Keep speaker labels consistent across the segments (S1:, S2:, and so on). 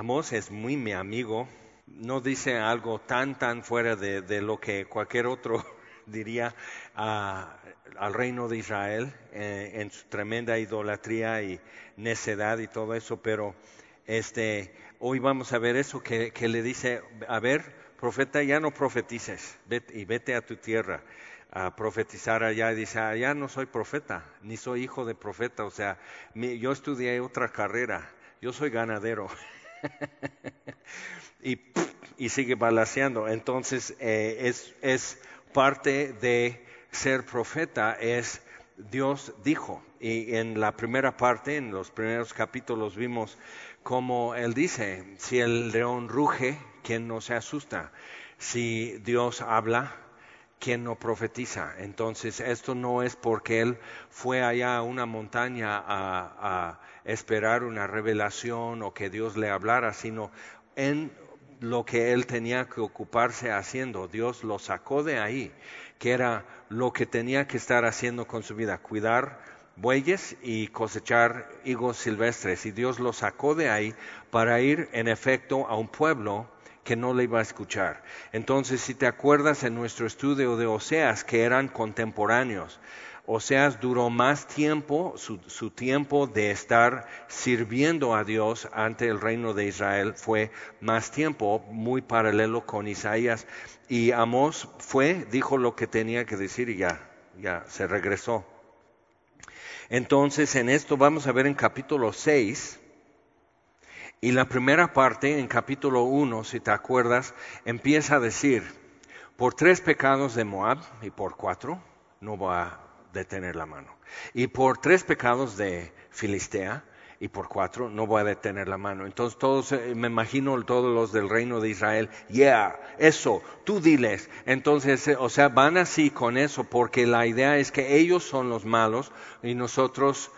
S1: Amós es muy mi amigo, no dice algo tan, tan fuera de, lo que cualquier otro diría al reino de Israel eh, en su tremenda idolatría y necedad y todo eso, pero este, hoy vamos a ver eso que, le dice, a ver, profeta, ya no profetices y vete a tu tierra a profetizar allá y dice, allá no soy profeta, ni soy hijo de profeta, o sea, yo estudié otra carrera, yo soy ganadero. y, sigue balaseando. Entonces, eh, es, es parte de ser profeta, es Dios dijo. Y en la primera parte, en los primeros capítulos, vimos como Él dice, si el león ruge, ¿quién no se asusta? Si Dios habla, quien no profetiza. Entonces, esto no es porque él fue allá a una montaña a, esperar una revelación o que Dios le hablara, sino en lo que él tenía que ocuparse haciendo. Dios lo sacó de ahí, que era lo que tenía que estar haciendo con su vida, cuidar bueyes y cosechar higos silvestres. Y Dios lo sacó de ahí para ir, en efecto, a un pueblo que no le iba a escuchar. Entonces, si te acuerdas en nuestro estudio de Oseas, que eran contemporáneos, Oseas duró más tiempo, su, tiempo de estar sirviendo a Dios ante el reino de Israel fue más tiempo, muy paralelo con Isaías. Y Amós fue, dijo lo que tenía que decir y ya, ya se regresó. Entonces, en esto vamos a ver en capítulo 6, y la primera parte, en capítulo 1, si te acuerdas, empieza a decir, por tres pecados de Moab y por cuatro, no va a detener la mano. Y por tres pecados de Filistea y por cuatro, no voy a detener la mano. Entonces todos, eh, me imagino todos los del reino de Israel, yeah, eso, tú diles. Entonces, eh, o sea, van así con eso, porque la idea es que ellos son los malos y nosotros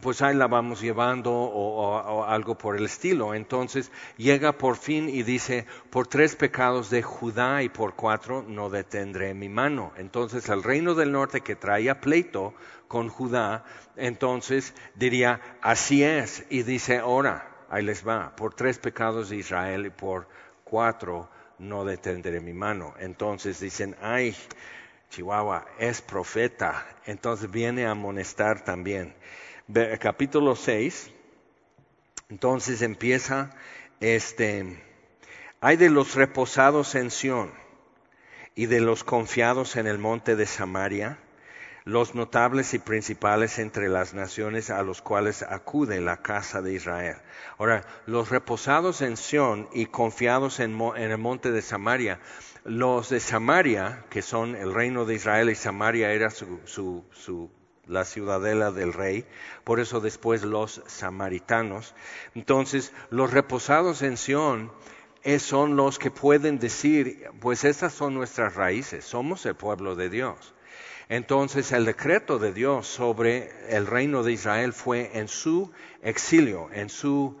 S1: pues ahí la vamos llevando o, algo por el estilo. Entonces llega por fin y dice, por tres pecados de Judá y por cuatro no detendré mi mano. Entonces el reino del norte que traía pleito con Judá, entonces diría, así es. Y dice, ahora, ahí les va, por tres pecados de Israel y por cuatro no detendré mi mano. Entonces dicen, ay, Chihuahua es profeta. Entonces viene a amonestar también capítulo 6, entonces empieza este, hay de los reposados en Sión y de los confiados en el monte de Samaria, los notables y principales entre las naciones a los cuales acude la casa de Israel. Ahora, los reposados en Sión y confiados en, el monte de Samaria, los de Samaria, que son el reino de Israel y Samaria era su, su la ciudadela del rey, por eso después los samaritanos. Entonces, los reposados en Sión son los que pueden decir, pues estas son nuestras raíces, somos el pueblo de Dios. Entonces el decreto de Dios sobre el reino de Israel fue en su exilio, en su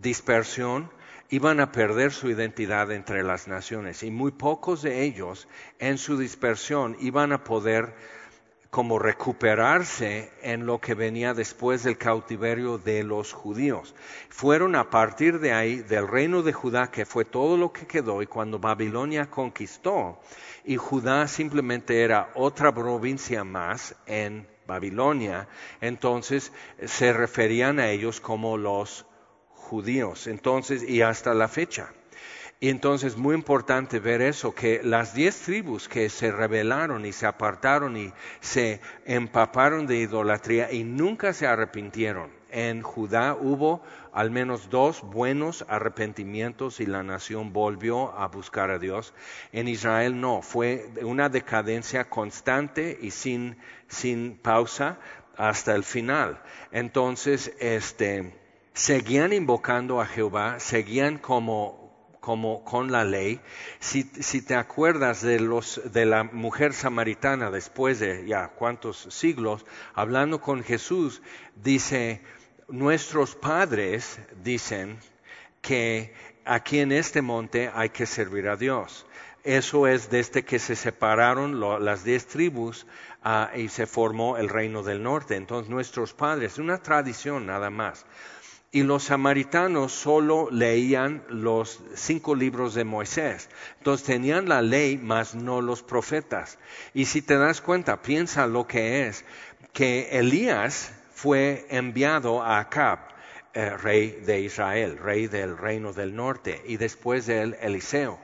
S1: dispersión, iban a perder su identidad entre las naciones y muy pocos de ellos en su dispersión iban a poder como recuperarse en lo que venía después del cautiverio de los judíos. Fueron a partir de ahí, del reino de Judá, que fue todo lo que quedó, y cuando Babilonia conquistó, y Judá simplemente era otra provincia más en Babilonia, entonces se referían a ellos como los judíos. Entonces, y hasta la fecha. Y entonces muy importante ver eso, que las diez tribus que se rebelaron y se apartaron y se empaparon de idolatría y nunca se arrepintieron. En Judá hubo al menos dos buenos arrepentimientos y la nación volvió a buscar a Dios. En Israel no, fue una decadencia constante y sin, sin pausa hasta el final. Entonces, este, seguían invocando a Jehová, seguían como como con la ley. Si, te acuerdas de, los, de la mujer samaritana después de ya cuántos siglos, hablando con Jesús, dice, nuestros padres dicen que aquí en este monte hay que servir a Dios. Eso es desde que se separaron las diez tribus ah, y se formó el reino del norte. Entonces nuestros padres, una tradición nada más. Y los samaritanos solo leían los cinco libros de Moisés. Entonces tenían la ley, mas no los profetas. Y si te das cuenta, piensa lo que es, que Elías fue enviado a Acab, eh, rey de Israel, rey del reino del norte, y después de él Eliseo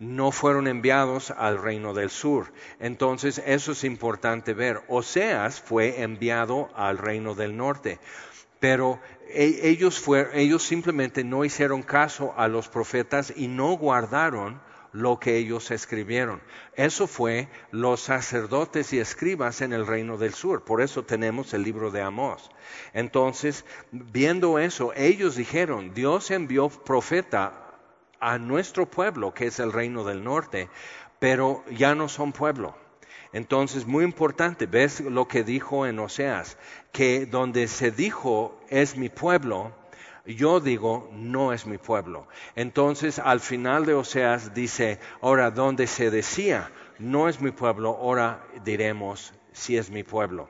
S1: no fueron enviados al reino del sur. Entonces, eso es importante ver. Oseas fue enviado al reino del norte, pero e, ellos, ellos simplemente no hicieron caso a los profetas y no guardaron lo que ellos escribieron. Eso fue los sacerdotes y escribas en el reino del sur. Por eso tenemos el libro de Amós. Entonces, viendo eso, ellos dijeron, Dios envió profeta a nuestro pueblo, que es el reino del norte, pero ya no son pueblo. Entonces, muy importante, ves lo que dijo en Oseas, que donde se dijo es mi pueblo, yo digo no es mi pueblo. Entonces, al final de Oseas dice, ahora donde se decía no es mi pueblo, ahora diremos si es mi pueblo.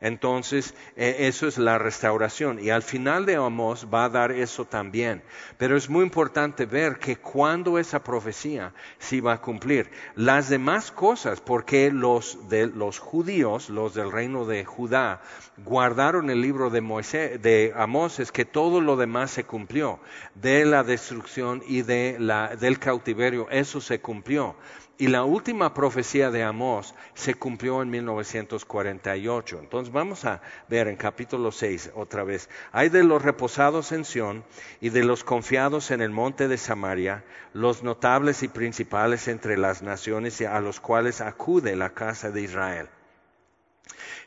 S1: Entonces, e, eso es la restauración. Y al final de Amos va a dar eso también. Pero es muy importante ver que cuando esa profecía se va a cumplir. Las demás cosas, porque los, de, los judíos, los del reino de Judá, guardaron el libro de, Moisés, de Amós, es que todo lo demás se cumplió. De la destrucción y de la, del cautiverio, eso se cumplió. Y la última profecía de Amós se cumplió en 1948. Entonces vamos a ver en capítulo 6 otra vez. Hay de los reposados en Sión y de los confiados en el monte de Samaria, los notables y principales entre las naciones a los cuales acude la casa de Israel.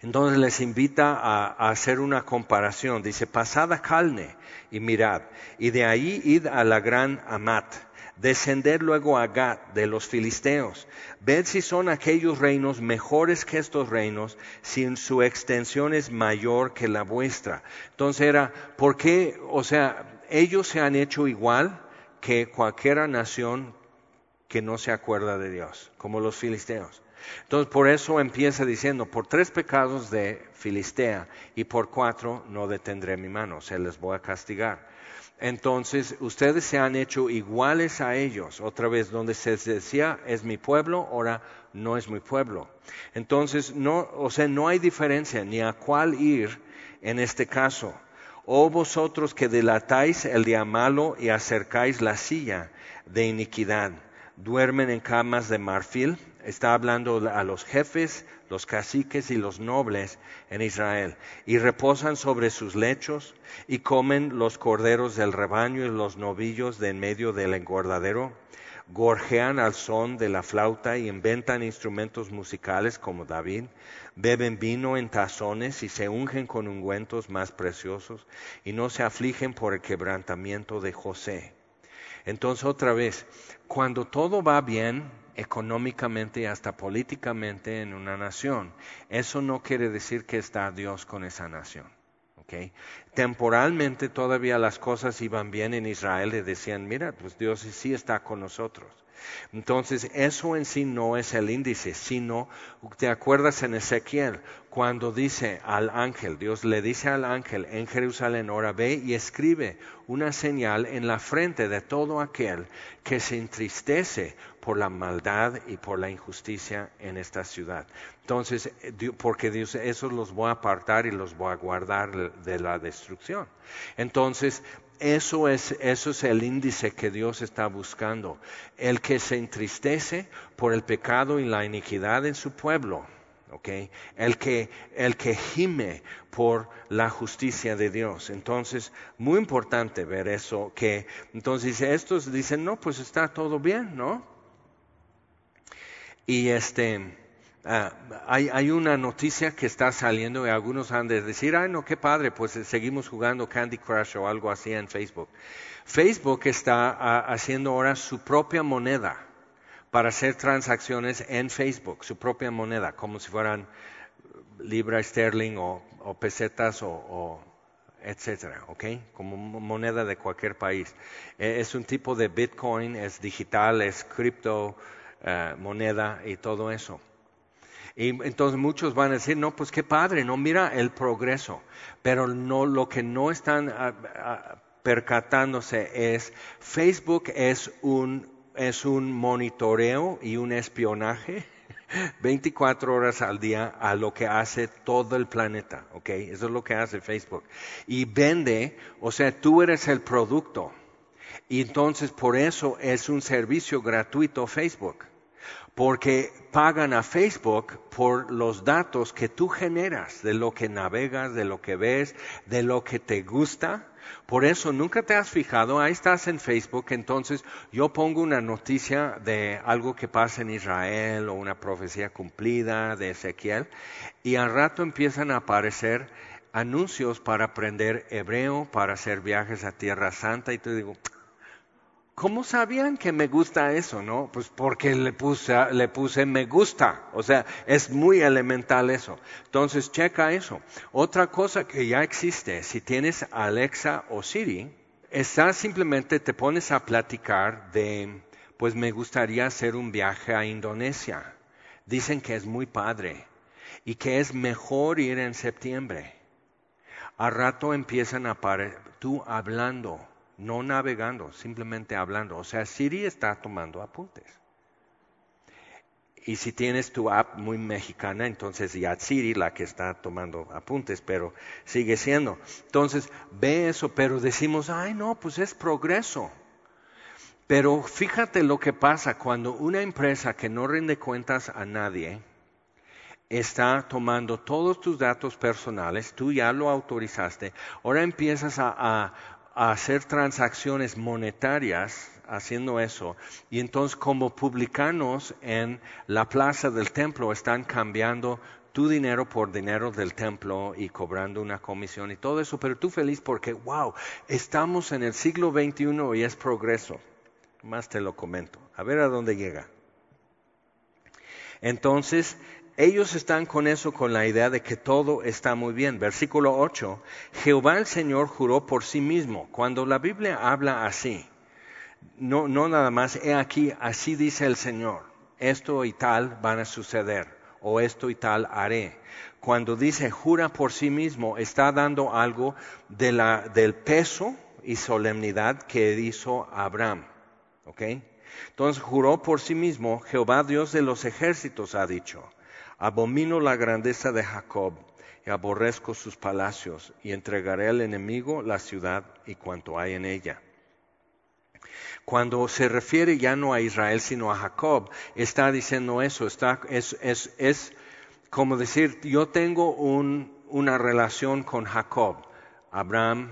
S1: Entonces les invita a, a, hacer una comparación. Dice, pasada calne y mirad, y de ahí id a la gran Amat descender luego a Gat de los filisteos. Ved si son aquellos reinos mejores que estos reinos, si su extensión es mayor que la vuestra. Entonces era, ¿por qué? O sea, ellos se han hecho igual que cualquier nación que no se acuerda de Dios, como los filisteos. Entonces, por eso empieza diciendo, por tres pecados de Filistea y por cuatro no detendré mi mano, se les voy a castigar entonces ustedes se han hecho iguales a ellos. Otra vez, donde se decía es mi pueblo, ahora no es mi pueblo. Entonces, no, o sea, no hay diferencia ni a cuál ir en este caso. O vosotros que delatáis el día malo y acercáis la silla de iniquidad, duermen en camas de marfil, está hablando a los jefes, los caciques y los nobles en Israel, y reposan sobre sus lechos, y comen los corderos del rebaño y los novillos de en medio del engordadero, gorjean al son de la flauta y inventan instrumentos musicales como David, beben vino en tazones y se ungen con ungüentos más preciosos, y no se afligen por el quebrantamiento de José. Entonces otra vez, cuando todo va bien, económicamente y hasta políticamente en una nación. Eso no quiere decir que está Dios con esa nación. Temporalmente todavía las cosas iban bien en Israel y decían, mira, pues Dios sí está con nosotros. Entonces, eso en sí no es el índice, sino, ¿te acuerdas en Ezequiel? Cuando dice al ángel, Dios le dice al ángel en Jerusalén, ahora ve y escribe una señal en la frente de todo aquel que se entristece por la maldad y por la injusticia en esta ciudad. Entonces, porque Dios, esos los voy a apartar y los voy a guardar de la destrucción. Entonces, eso es, eso es el índice que Dios está buscando. El que se entristece por el pecado y la iniquidad en su pueblo. Okay. El, que, el que gime por la justicia de Dios. Entonces, muy importante ver eso, que entonces estos dicen, no, pues está todo bien, ¿no? Y este, Ah, hay, una noticia que está saliendo y algunos han de decir, ay no, qué padre, pues eh, seguimos jugando Candy Crush o algo así en Facebook. Facebook está ah, haciendo ahora su propia moneda para hacer transacciones en Facebook, su propia moneda, como si fueran libra sterling o, pesetas o, etcétera, ¿ok? Como moneda de cualquier país. E, es un tipo de Bitcoin, es digital, es cripto, eh, moneda y todo eso. Y entonces muchos van a decir, no, pues qué padre, no mira el progreso, pero no, lo que no están ah, ah, percatándose es, Facebook es un, es un monitoreo y un espionaje 24 horas al día a lo que hace todo el planeta, ¿ok? Eso es lo que hace Facebook. Y vende, o sea, tú eres el producto. Y entonces por eso es un servicio gratuito Facebook. Porque pagan a Facebook por los datos que tú generas, de lo que navegas, de lo que ves, de lo que te gusta. Por eso nunca te has fijado, ahí estás en Facebook, entonces yo pongo una noticia de algo que pasa en Israel o una profecía cumplida de Ezequiel y al rato empiezan a aparecer anuncios para aprender hebreo, para hacer viajes a Tierra Santa y te digo, ¿Cómo sabían que me gusta eso, no? Pues porque le puse, le puse me gusta. O sea, es muy elemental eso. Entonces, checa eso. Otra cosa que ya existe, si tienes Alexa o Siri, está simplemente te pones a platicar de, pues me gustaría hacer un viaje a Indonesia. Dicen que es muy padre y que es mejor ir en septiembre. A rato empiezan a parar, tú hablando no navegando, simplemente hablando. O sea, Siri está tomando apuntes. Y si tienes tu app muy mexicana, entonces ya Siri la que está tomando apuntes, pero sigue siendo. Entonces, ve eso, pero decimos, ay no, pues es progreso. Pero fíjate lo que pasa cuando una empresa que no rinde cuentas a nadie está tomando todos tus datos personales, tú ya lo autorizaste, ahora empiezas a, a hacer transacciones monetarias haciendo eso. Y entonces como publicanos en la plaza del templo están cambiando tu dinero por dinero del templo y cobrando una comisión y todo eso, pero tú feliz porque, wow, estamos en el siglo XXI y es progreso. Más te lo comento. A ver a dónde llega. Entonces, ellos están con eso, con la idea de que todo está muy bien. Versículo 8, Jehová el Señor juró por sí mismo. Cuando la Biblia habla así, no, no nada más, he aquí, así dice el Señor, esto y tal van a suceder, o esto y tal haré. Cuando dice jura por sí mismo, está dando algo de la, del peso y solemnidad que hizo Abraham. ¿Ok? Entonces juró por sí mismo, Jehová Dios de los ejércitos ha dicho. Abomino la grandeza de Jacob y aborrezco sus palacios y entregaré al enemigo la ciudad y cuanto hay en ella. Cuando se refiere ya no a Israel sino a Jacob, está diciendo eso, está, es, es, es como decir, yo tengo un, una relación con Jacob, Abraham,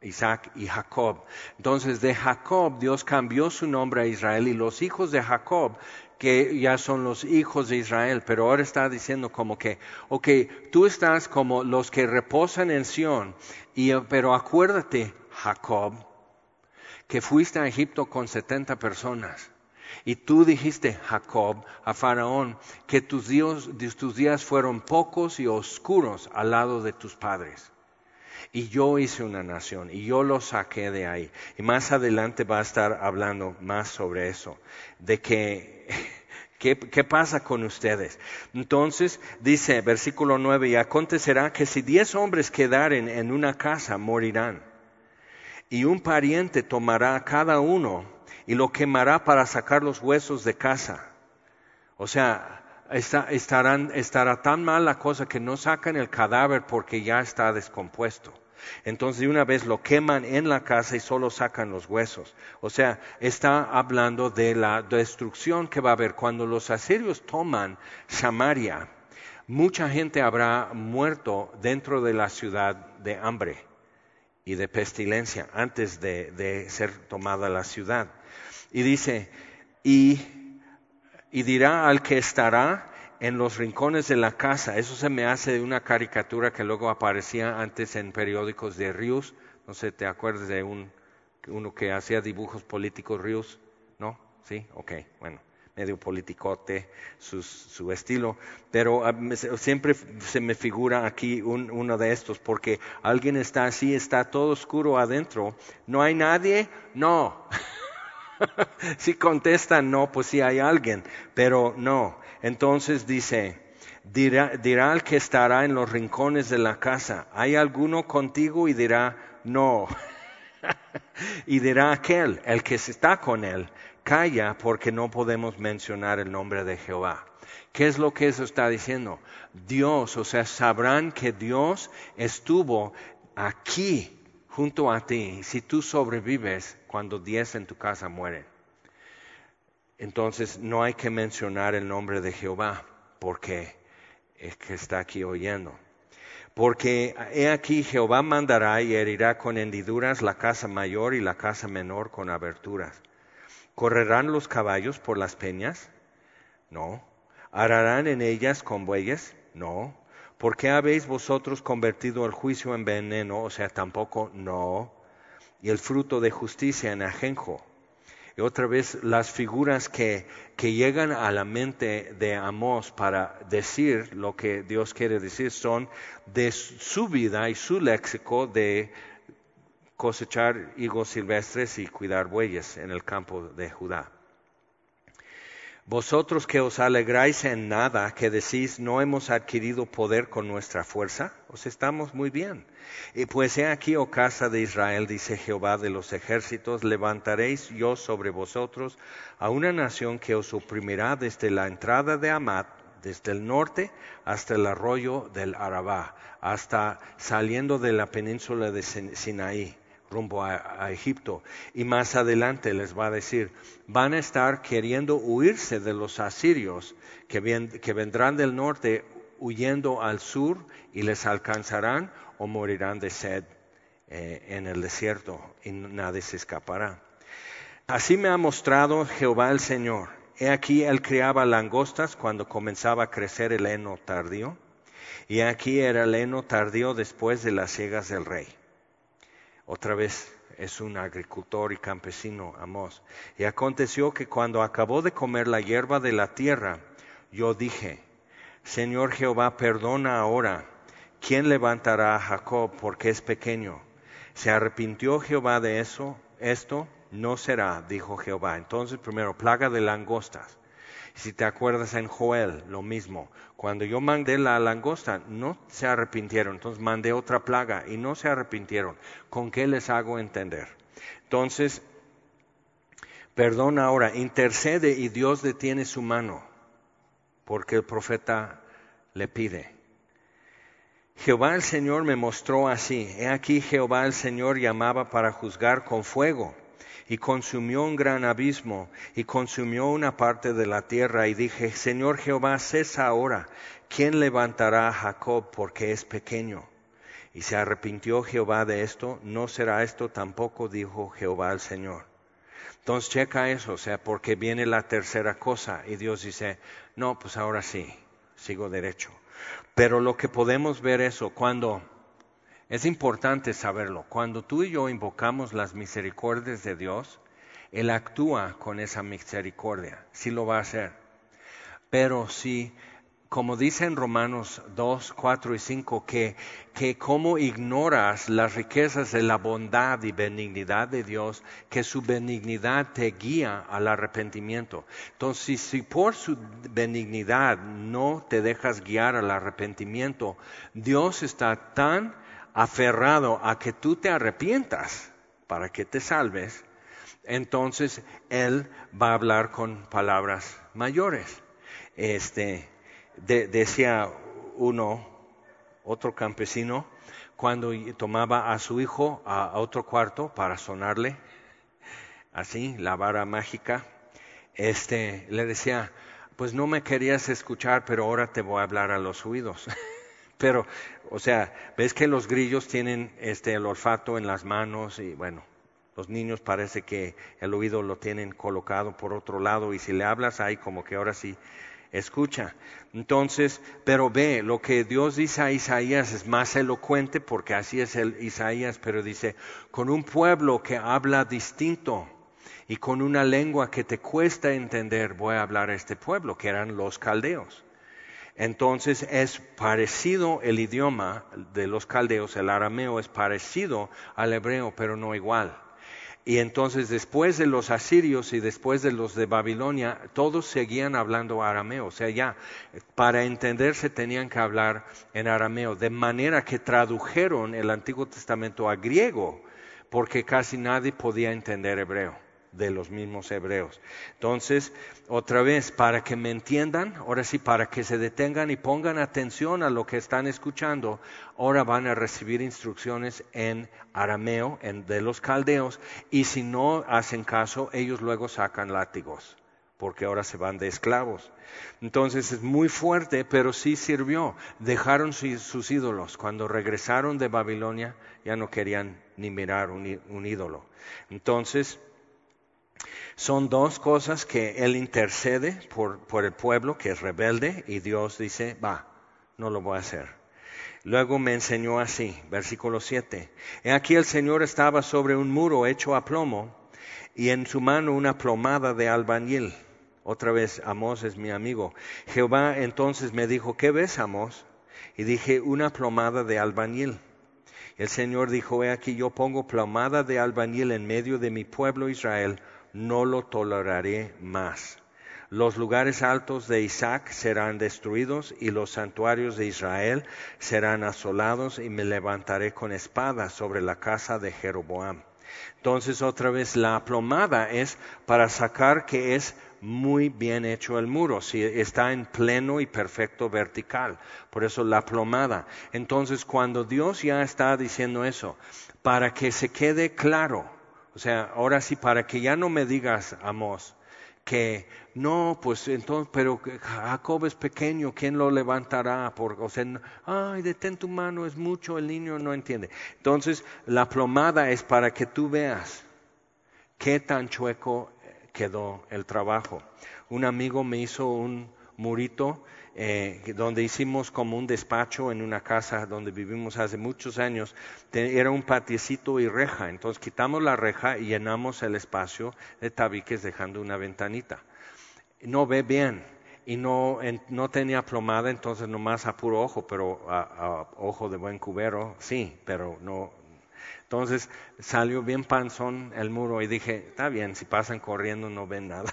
S1: Isaac y Jacob. Entonces de Jacob Dios cambió su nombre a Israel y los hijos de Jacob que ya son los hijos de Israel, pero ahora está diciendo como que, ok, tú estás como los que reposan en Sión, y, pero acuérdate, Jacob, que fuiste a Egipto con 70 personas. Y tú dijiste, Jacob, a Faraón, que tus tus días fueron pocos y oscuros al lado de tus padres. Y yo hice una nación y yo lo saqué de ahí. Y más adelante va a estar hablando más sobre eso, de que ¿Qué, pasa con ustedes? Entonces dice versículo 9, y acontecerá que si diez hombres quedaren en una casa, morirán. Y un pariente tomará a cada uno y lo quemará para sacar los huesos de casa. O sea, estará tan mal la cosa que no sacan el cadáver porque ya está descompuesto. Entonces de una vez lo queman en la casa y solo sacan los huesos. O sea, está hablando de la destrucción que va a haber cuando los asirios toman Samaria. Mucha gente habrá muerto dentro de la ciudad de hambre y de pestilencia antes de, ser tomada la ciudad. Y dice, y dirá al que estará en los rincones de la casa. Eso se me hace de una caricatura que luego aparecía antes en periódicos de Rius. No sé, ¿te acuerdas de un, uno que hacía dibujos políticos Rius? ¿No? ¿Sí? Ok, bueno, medio politicote su, su estilo. Pero ah, siempre se me figura aquí uno de estos, porque alguien está así, está todo oscuro adentro. ¿No hay nadie? No. si contestan no, pues sí hay alguien, pero no. Entonces dice, Dirá, dirá el que estará en los rincones de la casa, ¿hay alguno contigo? Y dirá, no. y dirá aquel, el que está con él, calla porque no podemos mencionar el nombre de Jehová. ¿Qué es lo que eso está diciendo? Dios, o sea, sabrán que Dios estuvo aquí junto a ti si tú sobrevives cuando diez en tu casa mueren. Entonces no hay que mencionar el nombre de Jehová porque es que está aquí oyendo. Porque he aquí Jehová mandará y herirá con hendiduras la casa mayor y la casa menor con aberturas. ¿Correrán los caballos por las peñas? No. ¿Ararán en ellas con bueyes? No. ¿Por qué habéis vosotros convertido el juicio en veneno? O sea, tampoco no. Y el fruto de justicia en ajenjo. Y otra vez las figuras que, que llegan a la mente de Amós para decir lo que Dios quiere decir son de su vida y su léxico de cosechar higos silvestres y cuidar bueyes en el campo de Judá. Vosotros que os alegráis en nada, que decís, no hemos adquirido poder con nuestra fuerza, os estamos muy bien. Y pues he aquí, oh casa de Israel, dice Jehová de los ejércitos, levantaréis yo sobre vosotros a una nación que os oprimirá desde la entrada de Amat, desde el norte hasta el arroyo del Arabá, hasta saliendo de la península de Sinaí rumbo a, Egipto. Y más adelante les va a decir, van a estar queriendo huirse de los asirios que, vendrán del norte huyendo al sur y les alcanzarán o morirán de sed eh, en el desierto y nadie se escapará. Así me ha mostrado Jehová el Señor. He aquí él criaba langostas cuando comenzaba a crecer el heno tardío, y aquí era el heno tardío después de las ciegas del rey. Otra vez es un agricultor y campesino, Amós. Y aconteció que cuando acabó de comer la hierba de la tierra, yo dije, Señor Jehová, perdona ahora. ¿Quién levantará a Jacob porque es pequeño? ¿Se arrepintió Jehová de eso? Esto no será, dijo Jehová. Entonces, primero, plaga de langostas. Si te acuerdas en Joel, lo mismo. Cuando yo mandé la langosta, no se arrepintieron. Entonces mandé otra plaga y no se arrepintieron. ¿Con qué les hago entender? Entonces, perdona ahora, intercede y Dios detiene su mano, porque el profeta le pide. Jehová el Señor me mostró así. He aquí Jehová el Señor llamaba para juzgar con fuego y consumió un gran abismo y consumió una parte de la tierra y dije, Señor Jehová, cesa ahora, ¿quién levantará a Jacob porque es pequeño? Y se arrepintió Jehová de esto, no será esto tampoco, dijo Jehová al Señor. Entonces checa eso, o sea, porque viene la tercera cosa y Dios dice, no, pues ahora sí, sigo derecho. Pero lo que podemos ver eso cuando es importante saberlo. Cuando tú y yo invocamos las misericordias de Dios, Él actúa con esa misericordia, sí lo va a hacer. Pero si, como dice en Romanos 2, 4 y 5, que, que como ignoras las riquezas de la bondad y benignidad de Dios, que su benignidad te guía al arrepentimiento. Entonces, si por su benignidad no te dejas guiar al arrepentimiento, Dios está tan aferrado a que tú te arrepientas para que te salves, entonces Él va a hablar con palabras mayores. Este, decía uno, otro campesino, cuando tomaba a su hijo a, otro cuarto para sonarle, así, la vara mágica, este, le decía, pues no me querías escuchar, pero ahora te voy a hablar a los oídos. Pero, o sea, ves que los grillos tienen este, el olfato en las manos y bueno, los niños parece que el oído lo tienen colocado por otro lado y si le hablas ahí como que ahora sí escucha. Entonces, pero ve, lo que Dios dice a Isaías es más elocuente porque así es el Isaías, pero dice, con un pueblo que habla distinto y con una lengua que te cuesta entender, voy a hablar a este pueblo, que eran los caldeos. Entonces es parecido el idioma de los caldeos, el arameo es parecido al hebreo, pero no igual. Y entonces después de los asirios y después de los de Babilonia, todos seguían hablando arameo. O sea, ya para entenderse tenían que hablar en arameo. De manera que tradujeron el Antiguo Testamento a griego, porque casi nadie podía entender hebreo de los mismos hebreos. Entonces, otra vez, para que me entiendan, ahora sí, para que se detengan y pongan atención a lo que están escuchando, ahora van a recibir instrucciones en arameo, en, de los caldeos, y si no hacen caso, ellos luego sacan látigos porque ahora se van de esclavos. Entonces es muy fuerte, pero sí sirvió. Dejaron sus ídolos. Cuando regresaron de Babilonia ya no querían ni mirar un, un ídolo. Entonces, son dos cosas que Él intercede por, el pueblo que es rebelde y Dios dice, va, no lo voy a hacer. Luego me enseñó así, versículo 7. He aquí el Señor estaba sobre un muro hecho a plomo y en su mano una plomada de albañil. Otra vez, Amós es mi amigo. Jehová entonces me dijo, ¿qué ves, Amós? Y dije, una plomada de albañil. El Señor dijo, he aquí yo pongo plomada de albañil en medio de mi pueblo Israel no lo toleraré más. Los lugares altos de Isaac serán destruidos y los santuarios de Israel serán asolados y me levantaré con espada sobre la casa de Jeroboam. Entonces otra vez la plomada es para sacar que es muy bien hecho el muro, si está en pleno y perfecto vertical. Por eso la plomada. Entonces cuando Dios ya está diciendo eso, para que se quede claro, o sea, ahora sí, para que ya no me digas, Amos, que no, pues entonces, pero Jacob es pequeño, ¿quién lo levantará? Por, o sea, ay, detén tu mano, es mucho, el niño no entiende. Entonces, la plomada es para que tú veas qué tan chueco quedó el trabajo. Un amigo me hizo un murito eh, donde hicimos como un despacho en una casa donde vivimos hace muchos años, era un patiecito y reja, entonces quitamos la reja y llenamos el espacio de tabiques dejando una ventanita. No ve bien y no, no tenía plomada, entonces nomás a puro ojo, pero a, ojo de buen cubero, sí, pero no, entonces salió bien panzón el muro y dije, está bien, si pasan corriendo no ven nada.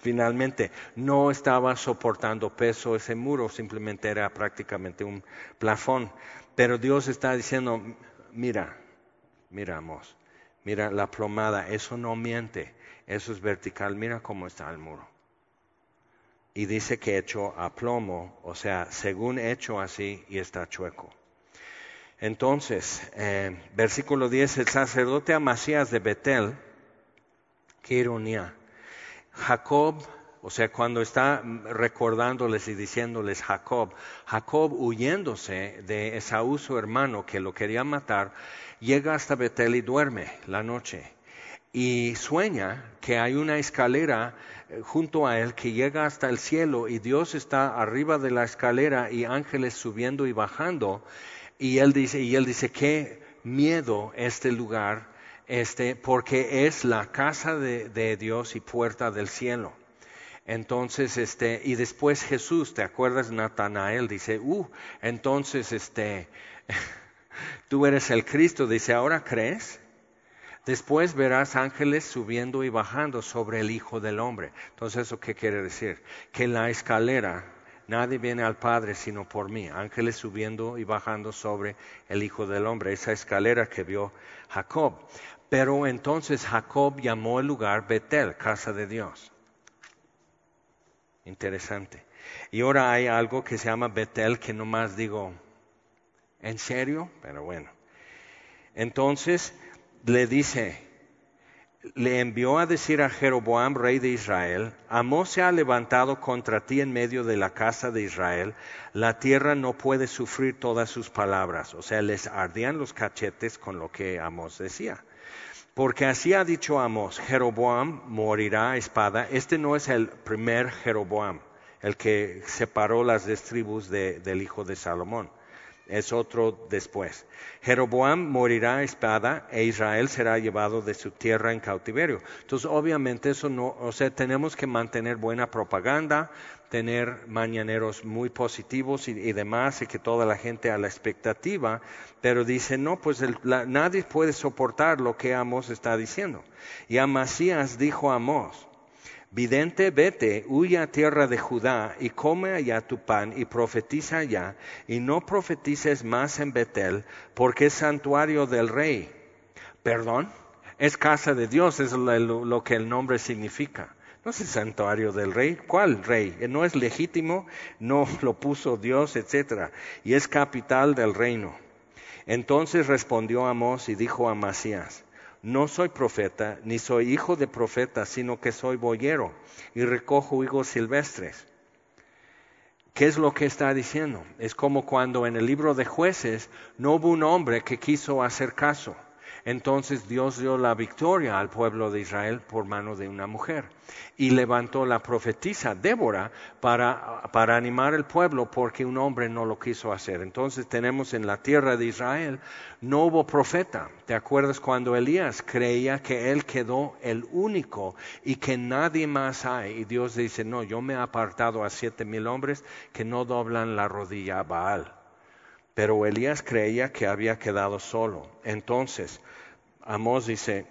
S1: Finalmente, no estaba soportando peso ese muro, simplemente era prácticamente un plafón. Pero Dios está diciendo, mira, miramos, mira la plomada, eso no miente, eso es vertical, mira cómo está el muro. Y dice que hecho a plomo, o sea, según hecho así y está chueco. Entonces, eh, versículo 10, el sacerdote Amasías de Betel, qué ironía, Jacob, o sea, cuando está recordándoles y diciéndoles Jacob, Jacob huyéndose de Esaú su hermano que lo quería matar, llega hasta Betel y duerme la noche. Y sueña que hay una escalera eh, junto a él que llega hasta el cielo y Dios está arriba de la escalera y ángeles subiendo y bajando. Y él dice, y él dice, qué miedo este lugar este, porque es la casa de, Dios y puerta del cielo. Entonces, este, y después Jesús, ¿te acuerdas? Natanael dice, uh, entonces, este, tú eres el Cristo, dice, ¿ahora crees? Después verás ángeles subiendo y bajando sobre el Hijo del Hombre. Entonces, ¿eso qué quiere decir? Que la escalera, nadie viene al Padre sino por mí. Ángeles subiendo y bajando sobre el Hijo del Hombre, esa escalera que vio Jacob. Pero entonces Jacob llamó el lugar Betel, casa de Dios. Interesante. Y ahora hay algo que se llama Betel que nomás digo, ¿en serio? Pero bueno. Entonces le dice, le envió a decir a Jeroboam, rey de Israel, Amós se ha levantado contra ti en medio de la casa de Israel, la tierra no puede sufrir todas sus palabras. O sea, les ardían los cachetes con lo que Amós decía. Porque así ha dicho Amos, Jeroboam morirá a espada. Este no es el primer Jeroboam, el que separó las tribus del hijo de Salomón. Es otro después. Jeroboam morirá a espada e Israel será llevado de su tierra en cautiverio. Entonces, obviamente eso no, o sea, tenemos que mantener buena propaganda, tener mañaneros muy positivos y, demás, y que toda la gente a la expectativa, pero dice, no, pues nadie puede soportar lo que Amos está diciendo. Y Amasías dijo a Amos, Vidente, vete, huye a tierra de Judá y come allá tu pan y profetiza allá, y no profetices más en Betel, porque es santuario del rey. ¿Perdón? Es casa de Dios, es lo, que el nombre significa. No es el santuario del rey. ¿Cuál rey? No es legítimo, no lo puso Dios, etc. Y es capital del reino. Entonces respondió Amós y dijo a Masías, no soy profeta, ni soy hijo de profeta, sino que soy boyero y recojo higos silvestres. ¿Qué es lo que está diciendo? Es como cuando en el libro de jueces no hubo un hombre que quiso hacer caso. Entonces Dios dio la victoria al pueblo de Israel por mano de una mujer y levantó la profetisa Débora para, para animar el pueblo porque un hombre no lo quiso hacer. Entonces tenemos en la tierra de Israel no hubo profeta. ¿Te acuerdas cuando Elías creía que él quedó el único y que nadie más hay? Y Dios dice, no, yo me he apartado a siete mil hombres que no doblan la rodilla a Baal. Pero Elías creía que había quedado solo. Entonces, Amós dice,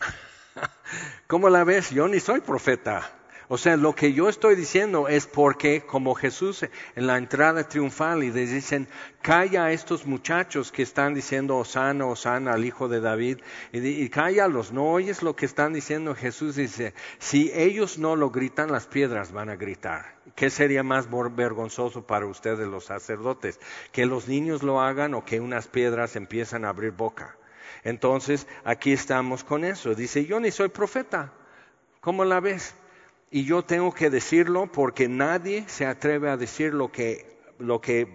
S1: ¿cómo la ves? Yo ni soy profeta. O sea, lo que yo estoy diciendo es porque como Jesús en la entrada triunfal y les dicen, calla a estos muchachos que están diciendo Osana, Osana al hijo de David, y, y cállalos, no oyes lo que están diciendo. Jesús dice, si ellos no lo gritan, las piedras van a gritar. ¿Qué sería más vergonzoso para ustedes los sacerdotes? ¿Que los niños lo hagan o que unas piedras empiezan a abrir boca? Entonces, aquí estamos con eso. Dice, yo ni soy profeta. ¿Cómo la ves? Y yo tengo que decirlo porque nadie se atreve a decir lo que, lo que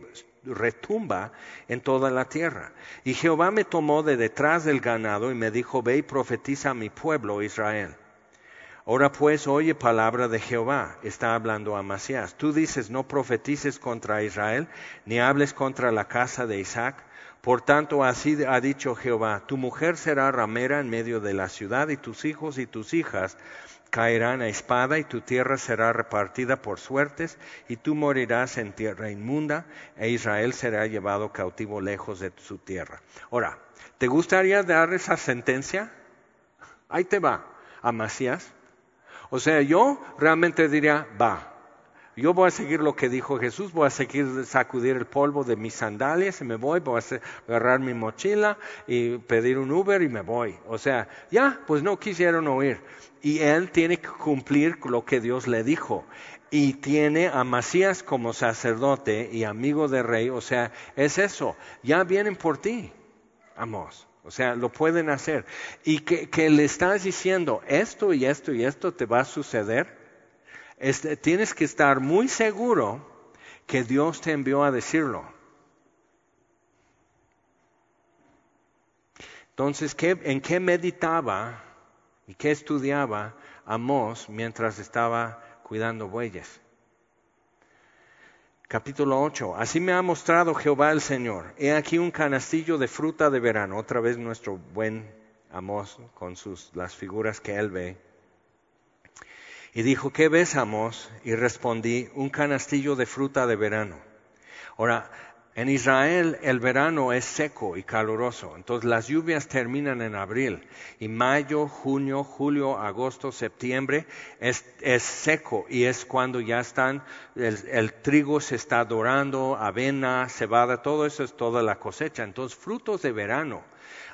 S1: retumba en toda la tierra. Y Jehová me tomó de detrás del ganado y me dijo, ve y profetiza a mi pueblo Israel. Ahora pues oye palabra de Jehová, está hablando Amasías. Tú dices, no profetices contra Israel, ni hables contra la casa de Isaac. Por tanto, así ha dicho Jehová, tu mujer será ramera en medio de la ciudad, y tus hijos y tus hijas caerán a espada y tu tierra será repartida por suertes y tú morirás en tierra inmunda e Israel será llevado cautivo lejos de su tierra. Ahora, ¿te gustaría dar esa sentencia? Ahí te va, Amasías. O sea, yo realmente diría, va, yo voy a seguir lo que dijo Jesús, voy a seguir sacudir el polvo de mis sandalias y me voy, voy a agarrar mi mochila y pedir un Uber y me voy. O sea, ya, pues no quisieron oír. Y él tiene que cumplir lo que Dios le dijo. Y tiene a Masías como sacerdote y amigo de rey. O sea, es eso. Ya vienen por ti, amos. O sea, lo pueden hacer. Y que, que le estás diciendo, esto y esto y esto te va a suceder este, tienes que estar muy seguro que Dios te envió a decirlo. Entonces, ¿en qué meditaba y qué estudiaba Amós mientras estaba cuidando bueyes? Capítulo 8. Así me ha mostrado Jehová el Señor. He aquí un canastillo de fruta de verano. Otra vez nuestro buen Amós con sus, las figuras que él ve y dijo, ¿qué ves, Amos? Y respondí, un canastillo de fruta de verano. Ahora, en Israel el verano es seco y caluroso, entonces las lluvias terminan en abril y mayo, junio, julio, agosto, septiembre es, seco y es cuando ya están, el, trigo se está dorando, avena, cebada, todo eso es toda la cosecha. Entonces frutos de verano.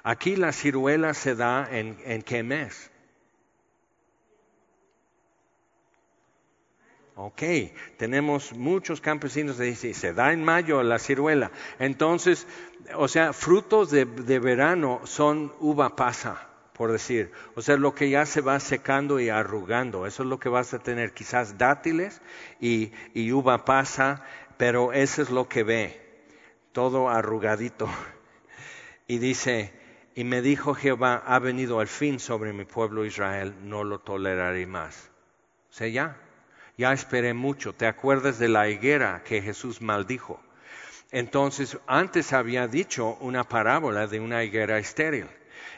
S1: Aquí la ciruela se da en, en qué mes? Ok, tenemos muchos campesinos que dicen, se da en mayo la ciruela. Entonces, o sea, frutos de, verano son uva pasa, por decir. O sea, lo que ya se va secando y arrugando. Eso es lo que vas a tener, quizás dátiles y, y uva pasa, pero eso es lo que ve, todo arrugadito. Y dice, y me dijo Jehová, ha venido al fin sobre mi pueblo Israel, no lo toleraré más. O sea, ya, ya esperé mucho. ¿Te acuerdas de la higuera que Jesús maldijo? Entonces, antes había dicho una parábola de una higuera estéril.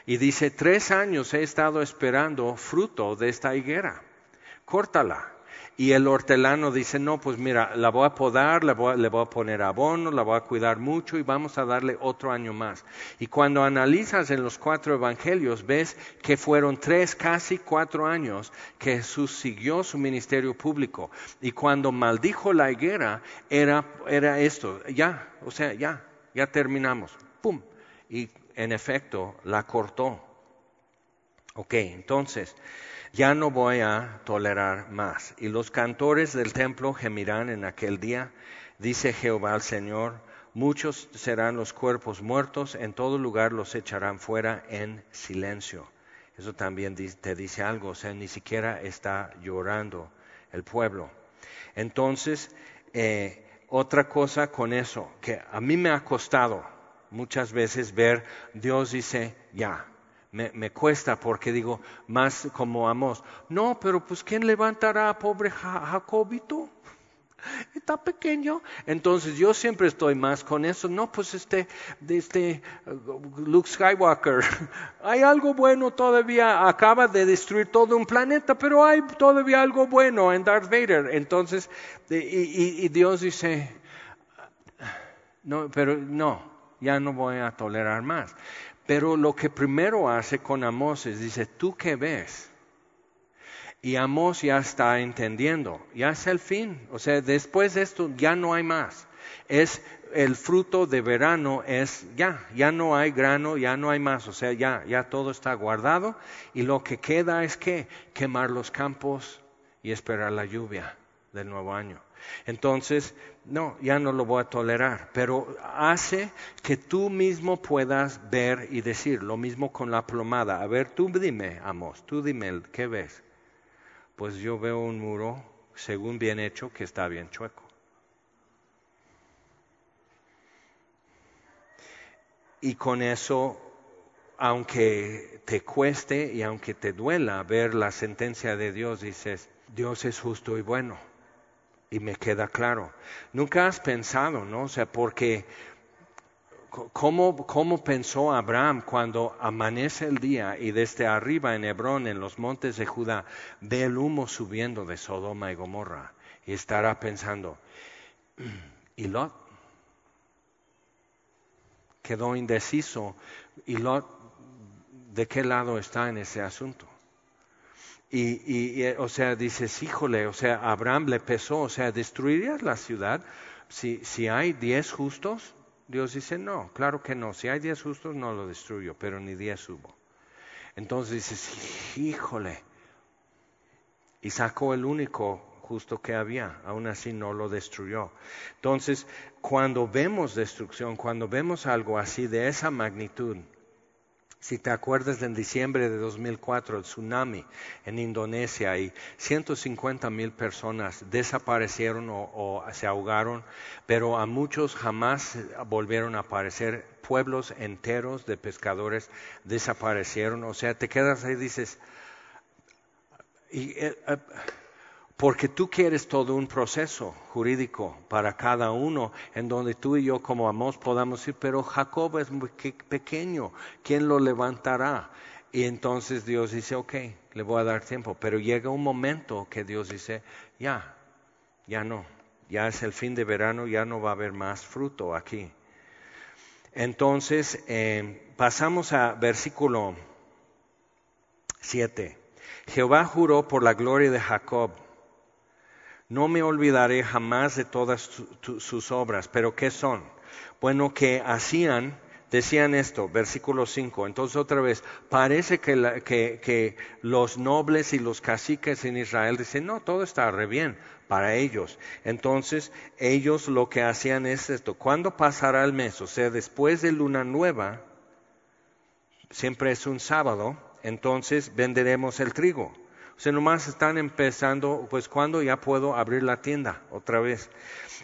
S1: Y dice, tres años he estado esperando fruto de esta higuera. Córtala. Y el hortelano dice, no, pues mira, la voy a podar, le voy, a poner abono, la voy a cuidar mucho y vamos a darle otro año más. Y cuando analizas en los cuatro evangelios, ves que fueron tres, casi cuatro años que Jesús siguió su ministerio público. Y cuando maldijo la higuera, era, era esto, ya, o sea, ya, ya terminamos. ¡Pum! Y en efecto, la cortó. Ok, entonces ya no voy a tolerar más. Y los cantores del templo gemirán en aquel día, dice Jehová al Señor, muchos serán los cuerpos muertos, en todo lugar los echarán fuera en silencio. Eso también te dice algo, o sea, ni siquiera está llorando el pueblo. Entonces, eh, otra cosa con eso, que a mí me ha costado muchas veces ver, Dios dice, ya, me, cuesta porque digo, más como Amos, no, pero pues ¿quién levantará a pobre Jacobito? Está pequeño. Entonces yo siempre estoy más con eso. No, pues este, este uh, Luke Skywalker, hay algo bueno todavía. Acaba de destruir todo un planeta, pero hay todavía algo bueno en Darth Vader. Entonces, y, y Dios dice, no, pero no, ya no voy a tolerar más. Pero lo que primero hace con Amos es, dice, ¿tú qué ves? Y Amos ya está entendiendo, ya es el fin. O sea, después de esto ya no hay más. Es el fruto de verano, es ya, ya no hay grano, ya no hay más. O sea, ya, ya todo está guardado. Y lo que queda es que quemar los campos y esperar la lluvia del nuevo año. Entonces, no, ya no lo voy a tolerar, pero hace que tú mismo puedas ver y decir lo mismo con la plomada. A ver, tú dime, Amos, tú dime, ¿qué ves? Pues yo veo un muro, según bien hecho, que está bien chueco. Y con eso, aunque te cueste y aunque te duela ver la sentencia de Dios, dices, Dios es justo y bueno y me queda claro. Nunca has pensado, ¿no? O sea, porque ¿cómo, ¿cómo, pensó Abraham cuando amanece el día y desde arriba en Hebrón, en los montes de Judá, ve el humo subiendo de Sodoma y Gomorra? Y estará pensando, ¿y Lot? Quedó indeciso. ¿Y Lot de qué lado está en ese asunto? Y, o sea, dices, híjole, o sea, Abraham le pesó, o sea, ¿destruirías la ciudad si, si hay diez justos? Dios dice, no, claro que no, si hay diez justos no lo destruyo, pero ni diez hubo. Entonces dices, híjole, y sacó el único justo que había, aún así no lo destruyó. Entonces, cuando vemos destrucción, cuando vemos algo así de esa magnitud, si te acuerdas en diciembre de 2004, el tsunami en Indonesia y 150 mil personas desaparecieron o, se ahogaron, pero a muchos jamás volvieron a aparecer. Pueblos enteros de pescadores desaparecieron. O sea, te quedas ahí y dices, eh, eh, porque tú quieres todo un proceso jurídico para cada uno, en donde tú y yo como amos podamos decir, pero Jacob es muy pequeño, ¿quién lo levantará? Y entonces Dios dice, ok, le voy a dar tiempo, pero llega un momento que Dios dice, ya, ya no, ya es el fin de verano, ya no va a haber más fruto aquí. Entonces, eh, pasamos a versículo 7. Jehová juró por la gloria de Jacob no me olvidaré jamás de todas sus obras. ¿Pero qué son? Bueno, que hacían, decían esto, versículo 5. Entonces otra vez, parece que, que, los nobles y los caciques en Israel dicen, no, todo está re bien para ellos. Entonces ellos lo que hacían es esto, ¿cuándo pasará el mes? O sea, después de luna nueva, siempre es un sábado, entonces venderemos el trigo. Sea, nomás están empezando, pues cuando ya puedo abrir la tienda otra vez.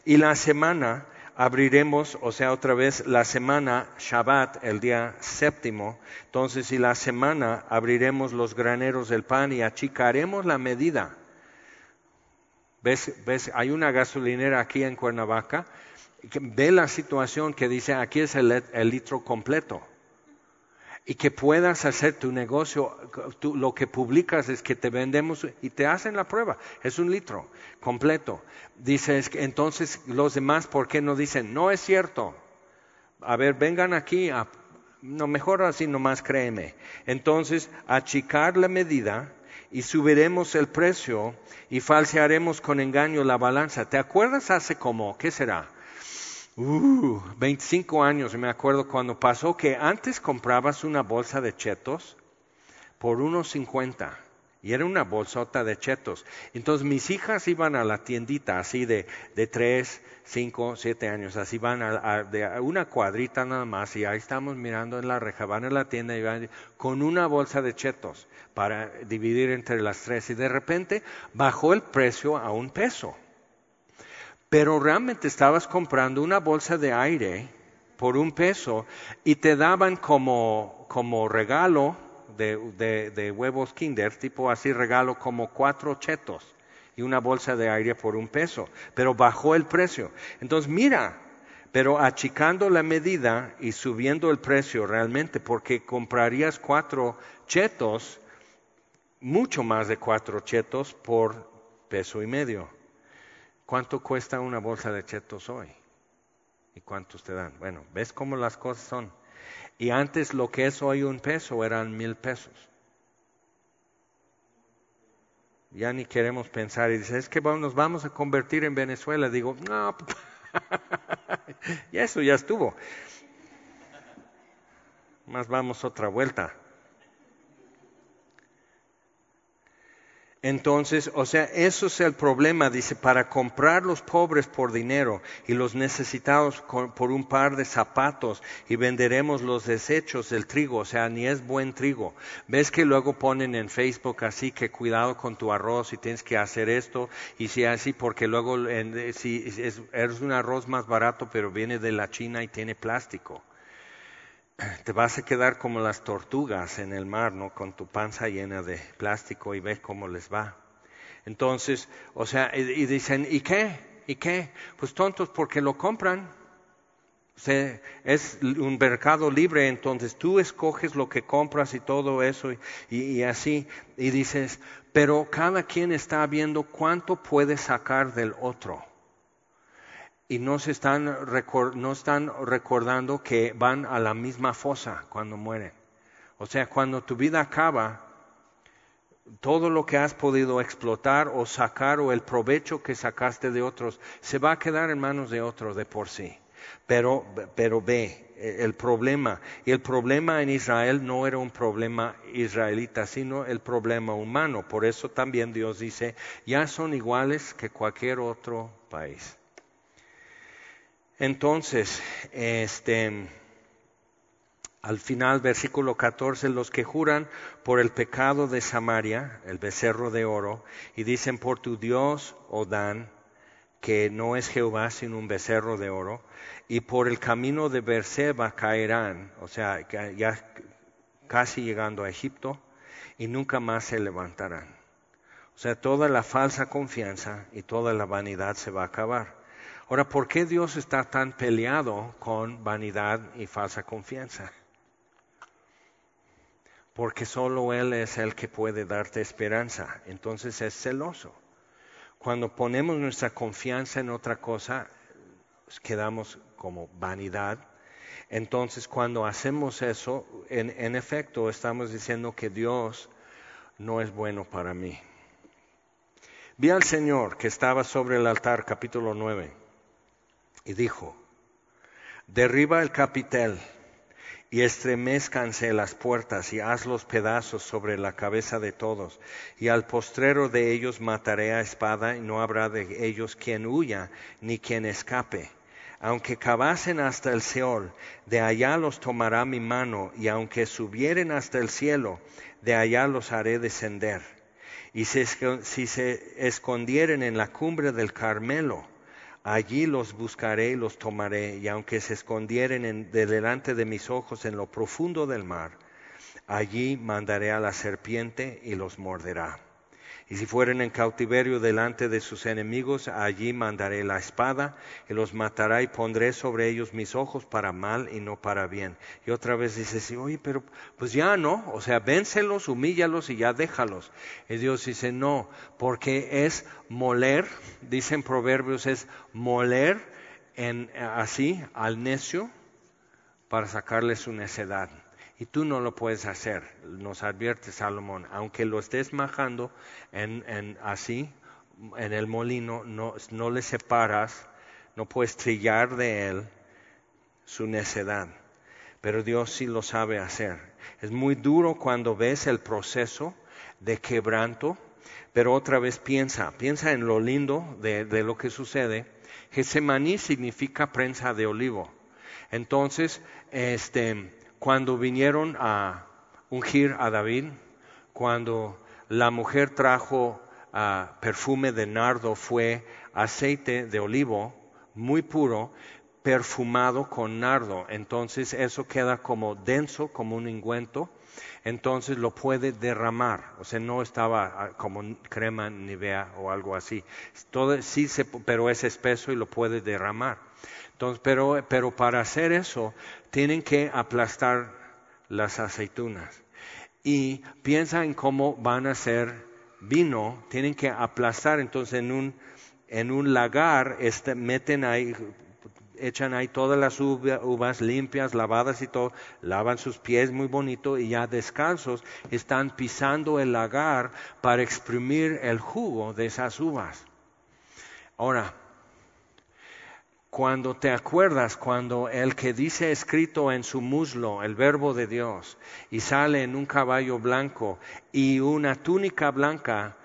S1: Y la semana abriremos, o sea, otra vez la semana Shabbat, el día séptimo. Entonces, y la semana abriremos los graneros del pan y achicaremos la medida. ¿Ves? ¿Ves? Hay una gasolinera aquí en Cuernavaca ve la situación que dice aquí es el, litro completo y que puedas hacer tu negocio, lo que publicas es que te vendemos y te hacen la prueba, es un litro completo. Dices, entonces los demás, ¿por qué no dicen, no es cierto? A ver, vengan aquí, a, no, mejor así nomás créeme. Entonces, achicar la medida y subiremos el precio y falsearemos con engaño la balanza. ¿Te acuerdas hace como, qué será? Uh, 25 años, me acuerdo cuando pasó que antes comprabas una bolsa de chetos por unos 50 y era una bolsota de chetos. Entonces mis hijas iban a la tiendita así de, de 3, 5, 7 años, así van a, de una cuadrita nada más y ahí estamos mirando en la reja, van a la tienda y van con una bolsa de chetos para dividir entre las tres y de repente bajó el precio a un peso. Pero realmente estabas comprando una bolsa de aire por un peso y te daban como, como regalo de, de, huevos Kinder, tipo así regalo como cuatro chetos y una bolsa de aire por un peso, pero bajó el precio. Entonces mira, pero achicando la medida y subiendo el precio realmente, porque comprarías cuatro chetos mucho más de cuatro chetos por peso y medio. ¿Cuánto cuesta una bolsa de chetos hoy? ¿Y cuántos te dan? Bueno, ¿ves cómo las cosas son? Y antes lo que es hoy un peso eran mil pesos. Ya ni queremos pensar y dice, es que nos vamos a convertir en Venezuela. Digo, no, y eso ya estuvo. Más vamos otra vuelta. Entonces, o sea, eso es el problema, dice, para comprar los pobres por dinero y los necesitados por un par de zapatos y venderemos los desechos del trigo, o sea, ni es buen trigo. ¿Ves que luego ponen en Facebook así que cuidado con tu arroz y tienes que hacer esto y si así porque luego si es, es un arroz más barato pero viene de la China y tiene plástico? Te vas a quedar como las tortugas en el mar, ¿no? Con tu panza llena de plástico y ves cómo les va. Entonces, o sea, y, dicen, ¿y qué? ¿Y qué? Pues tontos porque lo compran. es un mercado libre, entonces tú escoges lo que compras y todo eso y, así. Y dices, pero cada quien está viendo cuánto puede sacar del otro y no, se están, no están recordando que van a la misma fosa cuando mueren. O sea, cuando tu vida acaba, todo lo que has podido explotar o sacar o el provecho que sacaste de otros se va a quedar en manos de otros de por sí. Pero, pero ve, el problema, y el problema en Israel no era un problema israelita, sino el problema humano. Por eso también Dios dice, ya son iguales que cualquier otro país. Entonces, este, al final, versículo 14, los que juran por el pecado de Samaria, el becerro de oro, y dicen por tu Dios, Odán, que no es Jehová sino un becerro de oro, y por el camino de Berseba caerán, o sea, ya casi llegando a Egipto, y nunca más se levantarán. O sea, toda la falsa confianza y toda la vanidad se va a acabar. Ahora, ¿por qué Dios está tan peleado con vanidad y falsa confianza? Porque solo Él es el que puede darte esperanza. Entonces es celoso. Cuando ponemos nuestra confianza en otra cosa, quedamos como vanidad. Entonces cuando hacemos eso, en, en efecto estamos diciendo que Dios no es bueno para mí. Vi al Señor que estaba sobre el altar, capítulo 9 y dijo, derriba el capitel y estremezcanse las puertas y haz los pedazos sobre la cabeza de todos, y al postrero de ellos mataré a espada, y no habrá de ellos quien huya ni quien escape. Aunque cavasen hasta el Seol, de allá los tomará mi mano, y aunque subieren hasta el cielo, de allá los haré descender. Y si se escondieren en la cumbre del Carmelo, Allí los buscaré y los tomaré, y aunque se escondieren de delante de mis ojos en lo profundo del mar, allí mandaré a la serpiente y los morderá. Y si fueren en cautiverio delante de sus enemigos, allí mandaré la espada y los matará y pondré sobre ellos mis ojos para mal y no para bien. Y otra vez dice, sí, oye, pero pues ya no, o sea, vénselos, humíllalos y ya déjalos. Y Dios dice, no, porque es moler, dicen proverbios, es moler en, así al necio para sacarle su necedad y tú no lo puedes hacer, nos advierte Salomón, aunque lo estés majando así, en el molino, no, no le separas, no puedes trillar de él su necedad, pero Dios sí lo sabe hacer. Es muy duro cuando ves el proceso de quebranto, pero otra vez piensa, piensa en lo lindo de, lo que sucede. Gesemaní significa prensa de olivo. Entonces, este, cuando vinieron a ungir a David, cuando la mujer trajo ah, perfume de nardo, fue aceite de olivo muy puro, perfumado con nardo. Entonces eso queda como denso, como un ungüento. Entonces lo puede derramar. O sea, no estaba ah, como crema nivea o algo así. Sí, se, pero es espeso y lo puede derramar. Entonces, pero, pero para hacer eso tienen que aplastar las aceitunas. Y piensa en cómo van a hacer vino, tienen que aplastar, entonces en un, en un lagar este, meten ahí, echan ahí todas las uvas limpias, lavadas y todo, lavan sus pies muy bonito y ya descalzos están pisando el lagar para exprimir el jugo de esas uvas. Ahora, cuando te acuerdas, cuando el que dice escrito en su muslo el verbo de Dios y sale en un caballo blanco y una túnica blanca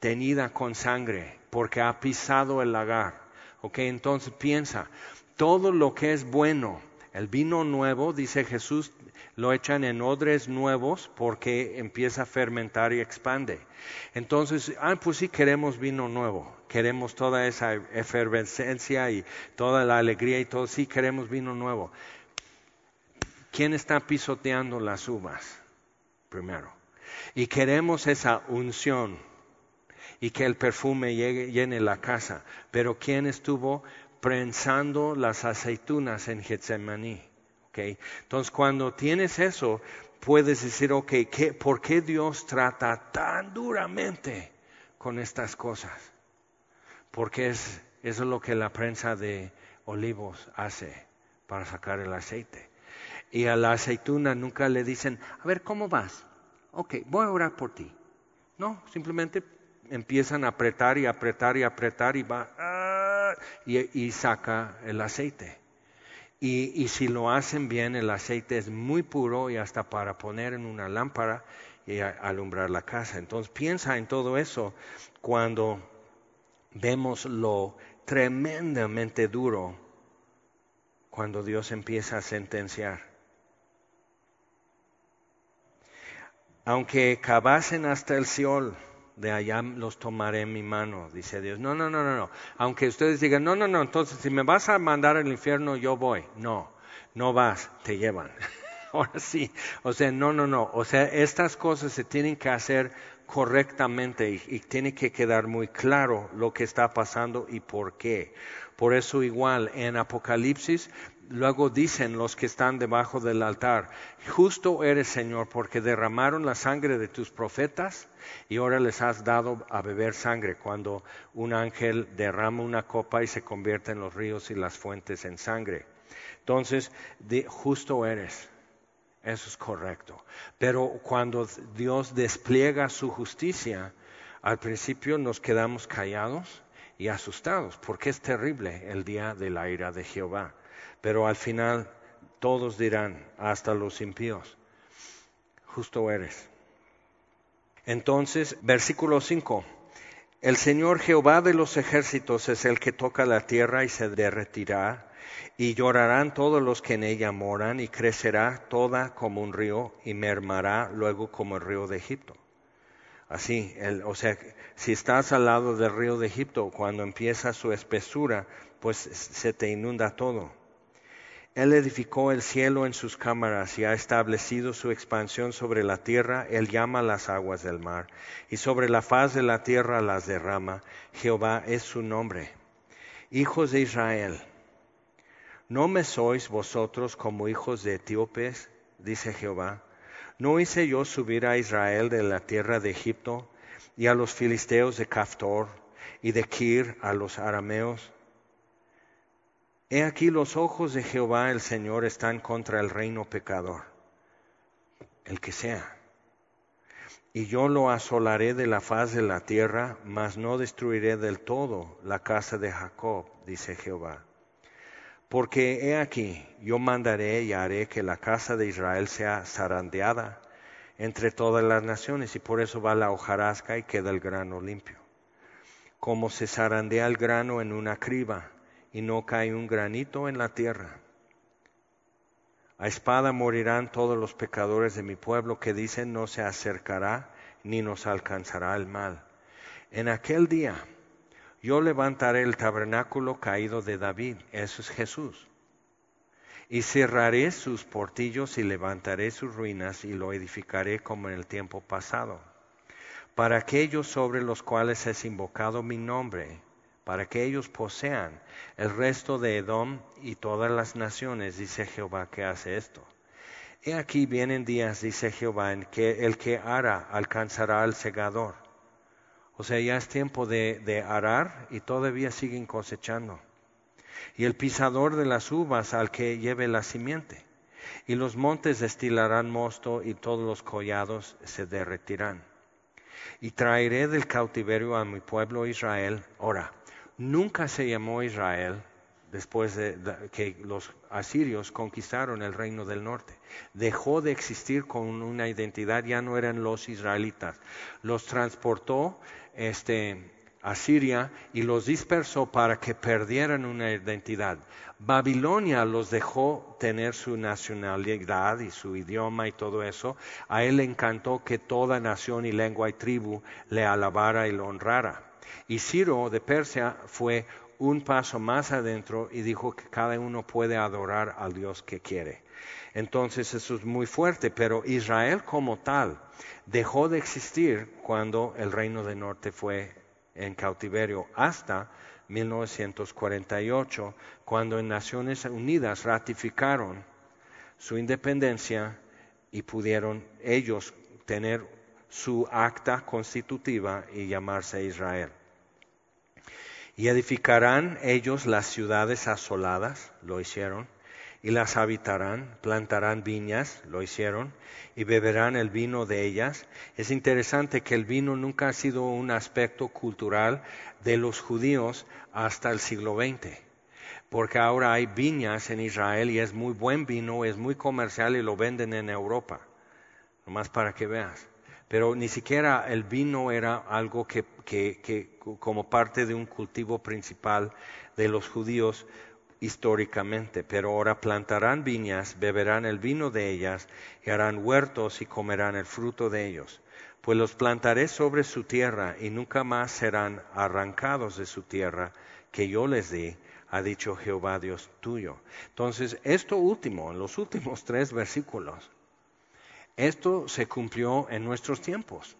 S1: tenida con sangre porque ha pisado el lagar. Ok, entonces piensa, todo lo que es bueno, el vino nuevo, dice Jesús, lo echan en odres nuevos porque empieza a fermentar y expande. Entonces, ah, pues sí queremos vino nuevo, queremos toda esa efervescencia y toda la alegría y todo, sí queremos vino nuevo. ¿Quién está pisoteando las uvas? Primero. Y queremos esa unción y que el perfume llegue, llene la casa. Pero ¿quién estuvo prensando las aceitunas en Getsemaní? Entonces, cuando tienes eso, puedes decir, ok, ¿por qué Dios trata tan duramente con estas cosas? Porque es, eso es lo que la prensa de olivos hace para sacar el aceite. Y a la aceituna nunca le dicen, a ver, ¿cómo vas? Ok, voy a orar por ti. No, simplemente empiezan a apretar y apretar y apretar y va ah, y saca el aceite. Y, si lo hacen bien, el aceite es muy puro y hasta para poner en una lámpara y alumbrar la casa. Entonces piensa en todo eso cuando vemos lo tremendamente duro cuando Dios empieza a sentenciar. Aunque cavasen hasta el Seol, de allá los tomaré en mi mano, dice Dios. No, no, no, no, no. Aunque ustedes digan, no, no, no, entonces si me vas a mandar al infierno, yo voy. No, no vas, te llevan. Ahora sí, o sea, no, no, no. O sea, estas cosas se tienen que hacer correctamente y, tiene que quedar muy claro lo que está pasando y por qué. Por eso igual en Apocalipsis Luego dicen los que están debajo del altar, justo eres Señor porque derramaron la sangre de tus profetas y ahora les has dado a beber sangre cuando un ángel derrama una copa y se convierte en los ríos y las fuentes en sangre. Entonces, justo eres. Eso es correcto. Pero cuando Dios despliega su justicia, al principio nos quedamos callados y asustados porque es terrible el día de la ira de Jehová pero al final todos dirán, hasta los impíos, justo eres. Entonces, versículo 5, el Señor Jehová de los ejércitos es el que toca la tierra y se derretirá, y llorarán todos los que en ella moran, y crecerá toda como un río, y mermará luego como el río de Egipto. Así, o sea, si estás al lado del río de Egipto, cuando empieza su espesura, pues se te inunda todo Él edificó el cielo en sus cámaras y ha establecido su expansión sobre la tierra. Él llama las aguas del mar y sobre la faz de la tierra las derrama. Jehová es su nombre. Hijos de Israel, ¿no me sois vosotros como hijos de etíopes? dice Jehová. ¿No hice yo subir a Israel de la tierra de Egipto y a los filisteos de Caftor y de Kir a los arameos? He aquí los ojos de Jehová el Señor están contra el reino pecador, el que sea. Y yo lo asolaré de la faz de la tierra, mas no destruiré del todo la casa de Jacob, dice Jehová. Porque he aquí, yo mandaré y haré que la casa de Israel sea zarandeada entre todas las naciones, y por eso va la hojarasca y queda el grano limpio. Como se zarandea el grano en una criba, y no cae un granito en la tierra. A espada morirán todos los pecadores de mi pueblo que dicen no se acercará ni nos alcanzará el mal. En aquel día yo levantaré el tabernáculo caído de David, eso es Jesús, y cerraré sus portillos y levantaré sus ruinas y lo edificaré como en el tiempo pasado, para aquellos sobre los cuales es invocado mi nombre para que ellos posean el resto de Edom y todas las naciones, dice Jehová que hace esto. He aquí vienen días, dice Jehová, en que el que ara alcanzará al segador. O sea, ya es tiempo de, de arar y todavía siguen cosechando. Y el pisador de las uvas al que lleve la simiente. Y los montes destilarán mosto y todos los collados se derretirán. Y traeré del cautiverio a mi pueblo Israel. Ora, nunca se llamó Israel después de que los asirios conquistaron el reino del norte. Dejó de existir con una identidad, ya no eran los israelitas. Los transportó este, a Siria y los dispersó para que perdieran una identidad. Babilonia los dejó tener su nacionalidad y su idioma y todo eso. A él le encantó que toda nación y lengua y tribu le alabara y lo honrara. Y Ciro de Persia fue un paso más adentro y dijo que cada uno puede adorar al Dios que quiere. Entonces eso es muy fuerte, pero Israel como tal dejó de existir cuando el reino del norte fue en cautiverio hasta 1948, cuando en Naciones Unidas ratificaron su independencia y pudieron ellos tener su acta constitutiva y llamarse Israel. Y edificarán ellos las ciudades asoladas, lo hicieron, y las habitarán, plantarán viñas, lo hicieron, y beberán el vino de ellas. Es interesante que el vino nunca ha sido un aspecto cultural de los judíos hasta el siglo XX, porque ahora hay viñas en Israel y es muy buen vino, es muy comercial y lo venden en Europa, nomás para que veas pero ni siquiera el vino era algo que, como parte de un cultivo principal de los judíos históricamente, pero ahora plantarán viñas, beberán el vino de ellas, y harán huertos y comerán el fruto de ellos. Pues los plantaré sobre su tierra y nunca más serán arrancados de su tierra que yo les di, ha dicho Jehová Dios tuyo. Entonces, esto último, en los últimos tres versículos, esto se cumplió en nuestros tiempos.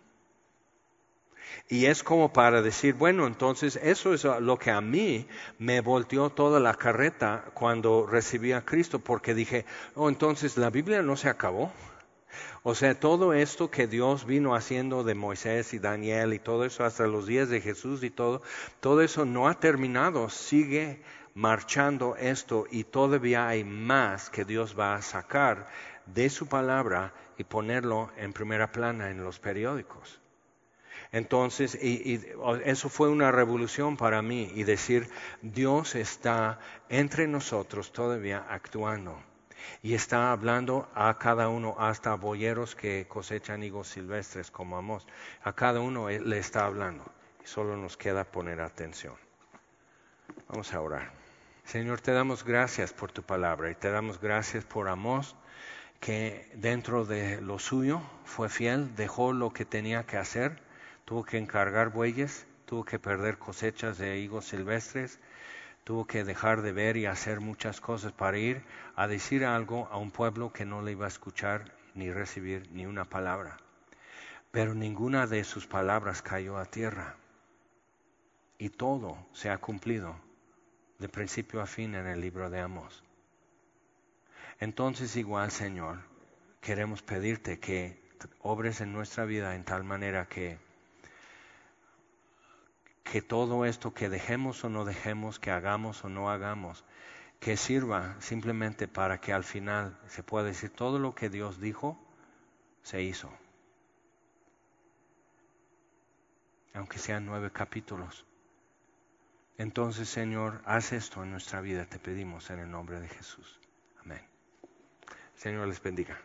S1: Y es como para decir, bueno, entonces eso es lo que a mí me volteó toda la carreta cuando recibí a Cristo, porque dije, oh, entonces la Biblia no se acabó. O sea, todo esto que Dios vino haciendo de Moisés y Daniel y todo eso hasta los días de Jesús y todo, todo eso no ha terminado, sigue marchando esto y todavía hay más que Dios va a sacar de su palabra y ponerlo en primera plana en los periódicos. Entonces, y, eso fue una revolución para mí y decir, Dios está entre nosotros todavía actuando y está hablando a cada uno, hasta boyeros que cosechan higos silvestres como Amos, a cada uno le está hablando y solo nos queda poner atención. Vamos a orar. Señor, te damos gracias por tu palabra y te damos gracias por Amos que dentro de lo suyo fue fiel, dejó lo que tenía que hacer, tuvo que encargar bueyes, tuvo que perder cosechas de higos silvestres, tuvo que dejar de ver y hacer muchas cosas para ir a decir algo a un pueblo que no le iba a escuchar ni recibir ni una palabra. Pero ninguna de sus palabras cayó a tierra. Y todo se ha cumplido de principio a fin en el libro de Amos. Entonces igual, Señor, queremos pedirte que obres en nuestra vida en tal manera que que todo esto que dejemos o no dejemos, que hagamos o no hagamos, que sirva simplemente para que al final se pueda decir todo lo que Dios dijo, se hizo. Aunque sean nueve capítulos. Entonces, Señor, haz esto en nuestra vida, te pedimos en el nombre de Jesús. Amén. Señor les bendiga.